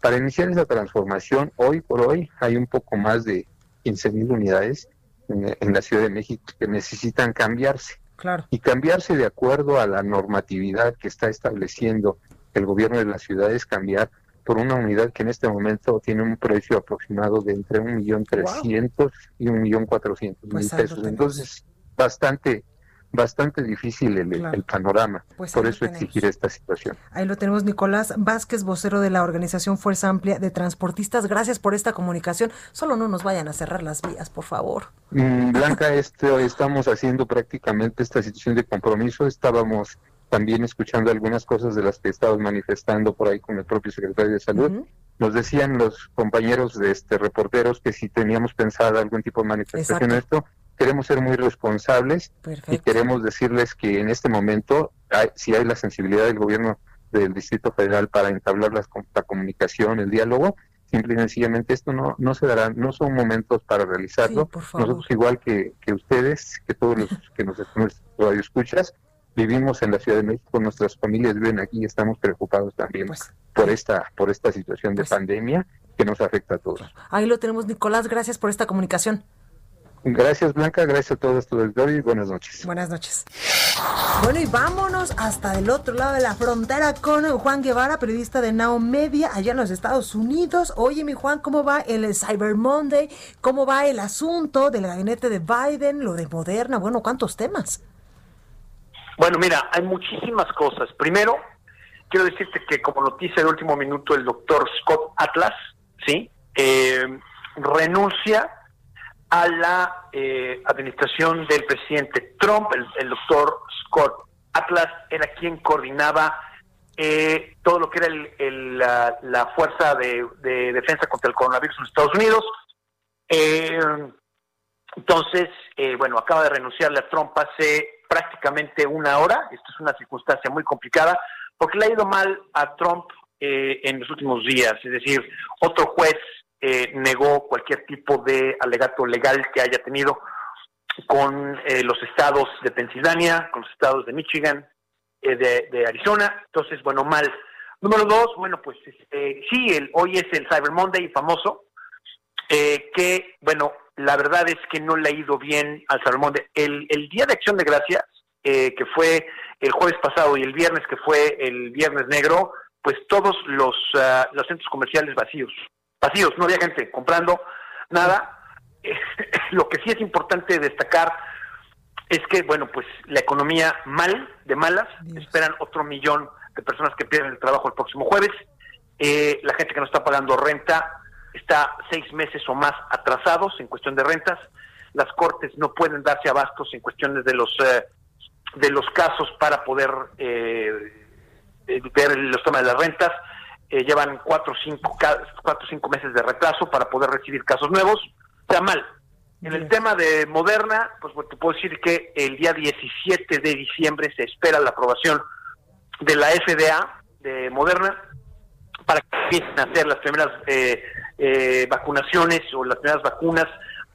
Para iniciar esa transformación, hoy por hoy hay un poco más de 15 mil unidades en, la Ciudad de México que necesitan cambiarse. Claro. Y cambiarse de acuerdo a la normatividad que está estableciendo el gobierno de la ciudad es cambiar por una unidad que en este momento tiene un precio aproximado de entre un millón trescientos y un millón cuatrocientos mil pues pesos. Entonces, bastante bastante difícil el, panorama. Pues por eso exigir esta situación. Ahí lo tenemos, Nicolás Vázquez, vocero de la organización Fuerza Amplia de Transportistas. Gracias por esta comunicación. Solo no nos vayan a cerrar las vías, por favor. Mm, Blanca, este, estamos haciendo prácticamente esta situación de compromiso. Estábamos también escuchando algunas cosas de las que estabas manifestando por ahí con el propio secretario de Salud. Nos decían los compañeros de este reporteros que si teníamos pensado algún tipo de manifestación en esto, queremos ser muy responsables y queremos decirles que en este momento, si hay la sensibilidad del gobierno del Distrito Federal para entablar la, comunicación, el diálogo, simple y sencillamente esto no, no se dará, no son momentos para realizarlo. Nosotros igual que, que ustedes, que todos los *laughs* que nos, radio escuchas, vivimos en la Ciudad de México, nuestras familias viven aquí y estamos preocupados también pues, por esta por esta situación de pues pandemia que nos afecta a todos. Ahí lo tenemos, Nicolás, gracias por esta comunicación. Gracias Blanca, gracias a todos tu y buenas noches. Buenas noches. Bueno, y vámonos hasta el otro lado de la frontera con Juan Guevara, periodista de Now Media, allá en los Estados Unidos. Oye, mi Juan, ¿cómo va el Cyber Monday? ¿Cómo va el asunto del gabinete de Biden, lo de Moderna? Bueno, ¿cuántos temas? Bueno, mira, hay muchísimas cosas. Primero, quiero decirte que como noticia de último minuto, el doctor Scott Atlas, ¿sí? Eh, renuncia a la eh, administración del presidente Trump. El, doctor Scott Atlas era quien coordinaba eh, todo lo que era el, la, fuerza de, defensa contra el coronavirus en Estados Unidos. Eh, entonces, bueno, acaba de renunciarle a Trump hace prácticamente una hora. Esto es una circunstancia muy complicada porque le ha ido mal a Trump en los últimos días. Es decir, otro juez eh, negó cualquier tipo de alegato legal que haya tenido con eh, los estados de Pensilvania, con los estados de Michigan, eh, de, Arizona. Entonces, bueno, mal. Número dos, bueno, pues este, sí, el, hoy es el Cyber Monday famoso, que, bueno, la verdad es que no le ha ido bien al Monday. El, el Día de Acción de Gracias, que fue el jueves pasado y el viernes, que fue el Viernes Negro, pues todos los, ah, los centros comerciales vacíos vacíos, no había gente comprando nada. *laughs* Lo que sí es importante destacar es que, bueno, pues la economía mal, de malas, esperan otro millón de personas que pierden el trabajo el próximo jueves. Eh, la gente que no está pagando renta está seis meses o más atrasados en cuestión de rentas. Las cortes no pueden darse abastos en cuestiones de los eh, de los casos para poder eh, ver los temas de las rentas. Eh, llevan cuatro o cinco, cuatro, cinco meses de retraso para poder recibir casos nuevos. Sea, mal. En el tema de Moderna, pues te puedo decir que el día 17 de diciembre se espera la aprobación de la FDA de Moderna para que empiecen a hacer las primeras eh, eh, vacunaciones o las primeras vacunas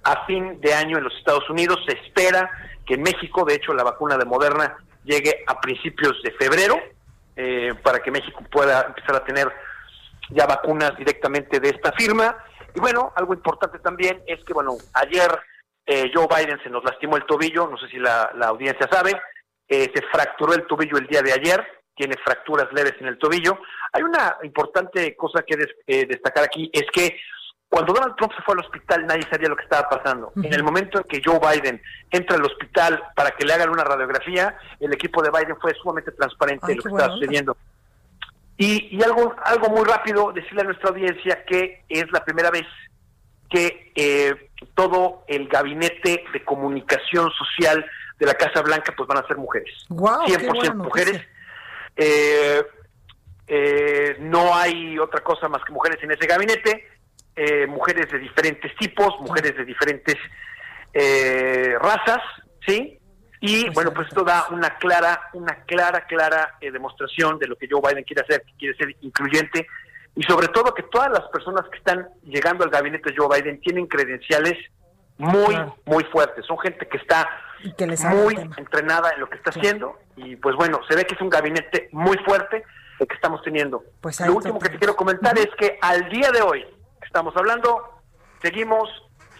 a fin de año en los Estados Unidos. Se espera que en México, de hecho, la vacuna de Moderna llegue a principios de febrero eh, para que México pueda empezar a tener ya vacunas directamente de esta firma. Y bueno, algo importante también es que, bueno, ayer eh, Joe Biden se nos lastimó el tobillo, no sé si la, audiencia sabe, eh, se fracturó el tobillo el día de ayer, tiene fracturas leves en el tobillo. Hay una importante cosa que eh, destacar aquí, es que cuando Donald Trump se fue al hospital nadie sabía lo que estaba pasando. En el momento en que Joe Biden entra al hospital para que le hagan una radiografía, el equipo de Biden fue sumamente transparente de lo que estaba sucediendo. Y, algo, algo muy rápido, decirle a nuestra audiencia que es la primera vez que eh, todo el gabinete de comunicación social de la Casa Blanca pues van a ser mujeres. 100% mujeres. Eh, eh, no hay otra cosa más que mujeres en ese gabinete, mujeres de diferentes tipos, mujeres de diferentes razas, ¿sí? Y bueno, pues esto da una clara, una clara, clara demostración de lo que Joe Biden quiere hacer, que quiere ser incluyente y sobre todo que todas las personas que están llegando al gabinete de Joe Biden tienen credenciales muy, muy fuertes. Son gente que está muy entrenada en lo que está haciendo y pues bueno, se ve que es un gabinete muy fuerte el que estamos teniendo. Pues lo último que te quiero comentar es que al día de hoy que estamos hablando, seguimos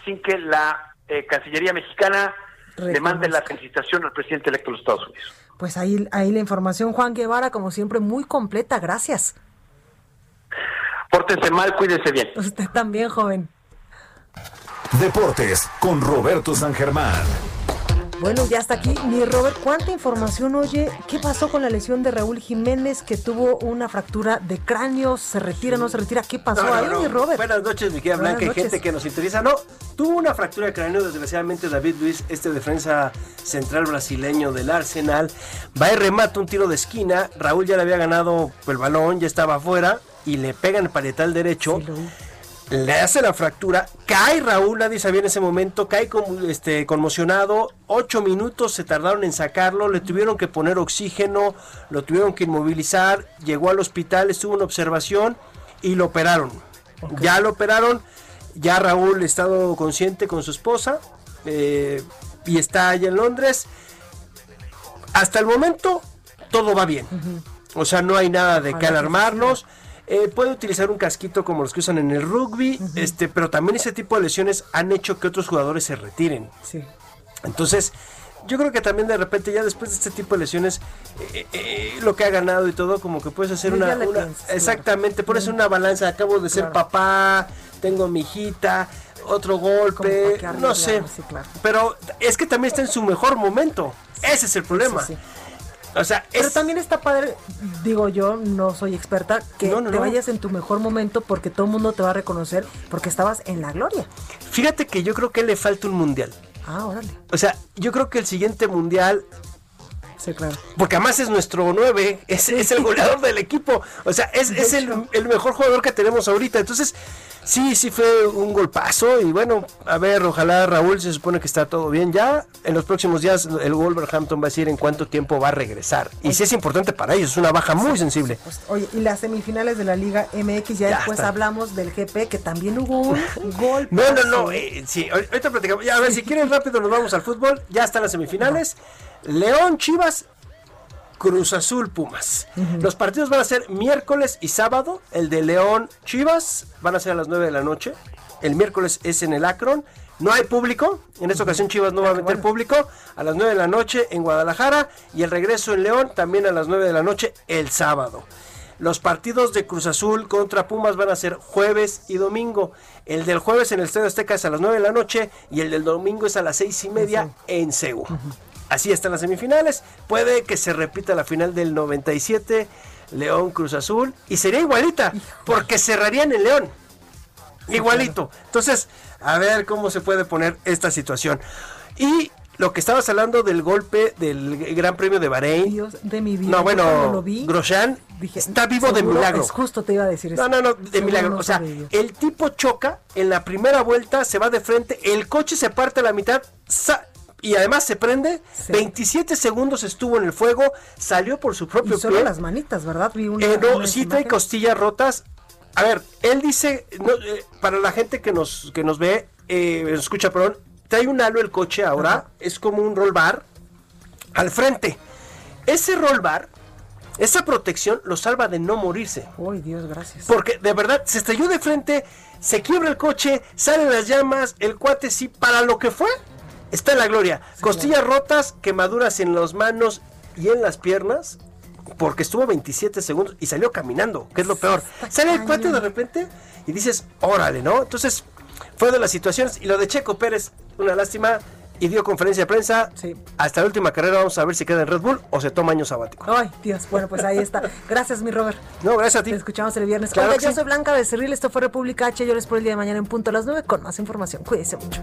sin que la eh, Cancillería mexicana le mande la felicitación al presidente electo de los Estados Unidos. Pues ahí, ahí la información, Juan Guevara, como siempre, muy completa. Gracias. Pórtense mal, cuídense bien. Usted también, joven. Deportes con Roberto San Germán. Bueno, ya está aquí. Mi Robert, ¿cuánta información oye? ¿Qué pasó con la lesión de Raúl Jiménez que tuvo una fractura de cráneo? ¿Se retira, no se retira? ¿Qué pasó ahí, mi Robert? Buenas noches, mi querida Blanca, y gente que nos interesa. No, tuvo una fractura de cráneo, desgraciadamente David Luis, este defensa central brasileño del Arsenal, va y remata un tiro de esquina. Raúl ya le había ganado el balón, ya estaba afuera y le pega en el parietal derecho. Le hace la fractura, cae Raúl, nadie sabía en ese momento, cae este, conmocionado, ocho minutos se tardaron en sacarlo, le tuvieron que poner oxígeno, lo tuvieron que inmovilizar, llegó al hospital, estuvo en observación y lo operaron. Ya lo operaron, ya Raúl ha estado consciente con su esposa eh, y está allá en Londres. Hasta el momento todo va bien. O sea, no hay nada de que alarmarnos. Eh, puede utilizar un casquito como los que usan en el rugby, este, pero también ese tipo de lesiones han hecho que otros jugadores se retiren. Sí. Entonces, yo creo que también de repente ya después de este tipo de lesiones, eh, eh, lo que ha ganado y todo, como que puedes hacer una, exactamente, por eso una balanza, acabo de ser papá, tengo mi hijita, otro golpe, no sé, pero es que también está en su mejor momento, ese es el problema. O sea, Pero también está padre, digo yo, no soy experta, que te vayas en tu mejor momento porque todo el mundo te va a reconocer porque estabas en la gloria. Fíjate que yo creo que le falta un mundial. Ah, órale. O sea, yo creo que el siguiente mundial Sí, claro. Porque además es nuestro 9, es, es el goleador del equipo. O sea, es, es el, el, mejor jugador que tenemos ahorita. Entonces, Sí, sí fue un golpazo y bueno, a ver, ojalá Raúl se supone que está todo bien ya. En los próximos días el Wolverhampton va a decir en cuánto tiempo va a regresar. Y sí es importante para ellos, es una baja muy sensible. oye, y las semifinales de la Liga MX, ya, después hablamos del GP, que también hubo un *laughs* gol. No, no, no, eh, sí, ahorita platicamos. Ya, a ver, si quieren rápido nos vamos al fútbol, ya están las semifinales. *laughs* León Chivas Cruz Azul Pumas. Los partidos van a ser miércoles y sábado. El de León Chivas van a ser a las 9 de la noche. El miércoles es en el Akron. No hay público. En esta ocasión Chivas no va a meter público. A las 9 de la noche en Guadalajara. Y el regreso en León también a las 9 de la noche el sábado. Los partidos de Cruz Azul contra Pumas van a ser jueves y domingo. El del jueves en el Estadio Azteca es a las 9 de la noche y el del domingo es a las 6 y media en Seúl. Así están las semifinales. Puede que se repita la final del 97, León Cruz Azul. Y sería igualita, porque cerrarían el León. Igualito. Entonces, a ver cómo se puede poner esta situación. Y lo que estabas hablando del golpe del Gran Premio de Bahrein. de mi vida. No, bueno, Grosjean está vivo de milagro. Es justo te iba a decir eso. No, no, no, de milagro. o sea, el tipo choca en la primera vuelta, se va de frente, el coche se parte a la mitad, y además se prende. 27 segundos estuvo en el fuego, salió por su propio y solo las manitas, ¿verdad? Vi una, eh, no, sí trae costillas rotas. A ver, él dice, eh, para la gente que nos, que nos ve, eh, escucha, perdón, trae un halo el coche ahora, es como un roll bar al frente. Ese roll bar esa protección lo salva de no morirse. Uy, Dios, gracias. Porque de verdad se estrelló de frente, se quiebra el coche, salen las llamas, el cuate sí, para lo que fue, está en la gloria. Costillas rotas, quemaduras en las manos y en las piernas, porque estuvo 27 segundos y salió caminando, que es lo peor. Sale el cuate de repente y dices, órale, ¿no? Entonces, fue de las situaciones. Y lo de Checo Pérez, una lástima. Y dio conferencia de prensa. Hasta la última carrera vamos a ver si queda en Red Bull o se toma año sabático. Ay, Dios. Bueno, pues ahí está. Gracias, mi Robert. No, gracias a ti. Te escuchamos el viernes. Claro que yo sí. soy Blanca Becerril. Esto fue República H. Yo les por el día de mañana en punto a las 9 con más información. Cuídense mucho.